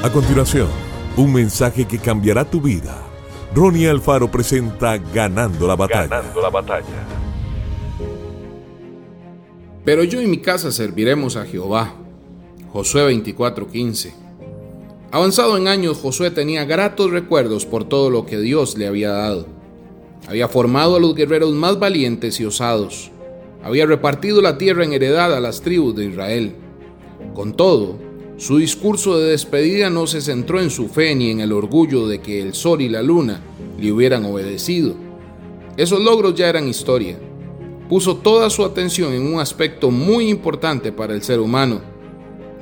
A continuación, un mensaje que cambiará tu vida. Ronnie Alfaro presenta Ganando la batalla. Ganando la batalla. Pero yo y mi casa serviremos a Jehová. Josué 24:15. Avanzado en años, Josué tenía gratos recuerdos por todo lo que Dios le había dado. Había formado a los guerreros más valientes y osados. Había repartido la tierra en heredad a las tribus de Israel. Con todo, su discurso de despedida no se centró en su fe ni en el orgullo de que el sol y la luna le hubieran obedecido. Esos logros ya eran historia. Puso toda su atención en un aspecto muy importante para el ser humano,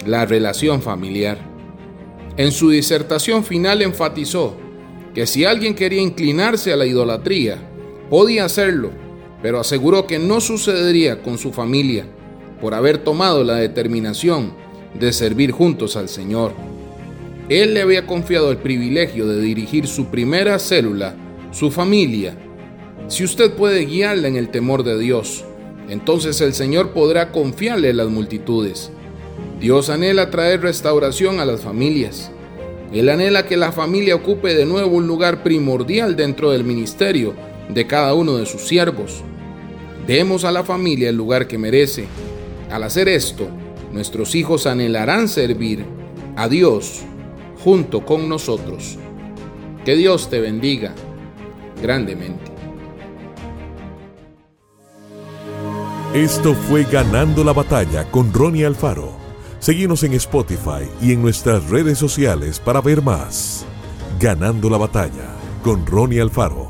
la relación familiar. En su disertación final enfatizó que si alguien quería inclinarse a la idolatría, podía hacerlo, pero aseguró que no sucedería con su familia por haber tomado la determinación de servir juntos al Señor. Él le había confiado el privilegio de dirigir su primera célula, su familia. Si usted puede guiarla en el temor de Dios, entonces el Señor podrá confiarle las multitudes. Dios anhela traer restauración a las familias. Él anhela que la familia ocupe de nuevo un lugar primordial dentro del ministerio de cada uno de sus siervos. Demos a la familia el lugar que merece. Al hacer esto, nuestros hijos anhelarán servir a Dios junto con nosotros. Que Dios te bendiga grandemente. Esto fue Ganando la batalla con Ronnie Alfaro. Seguimos en Spotify y en nuestras redes sociales para ver más. Ganando la batalla con Ronnie Alfaro.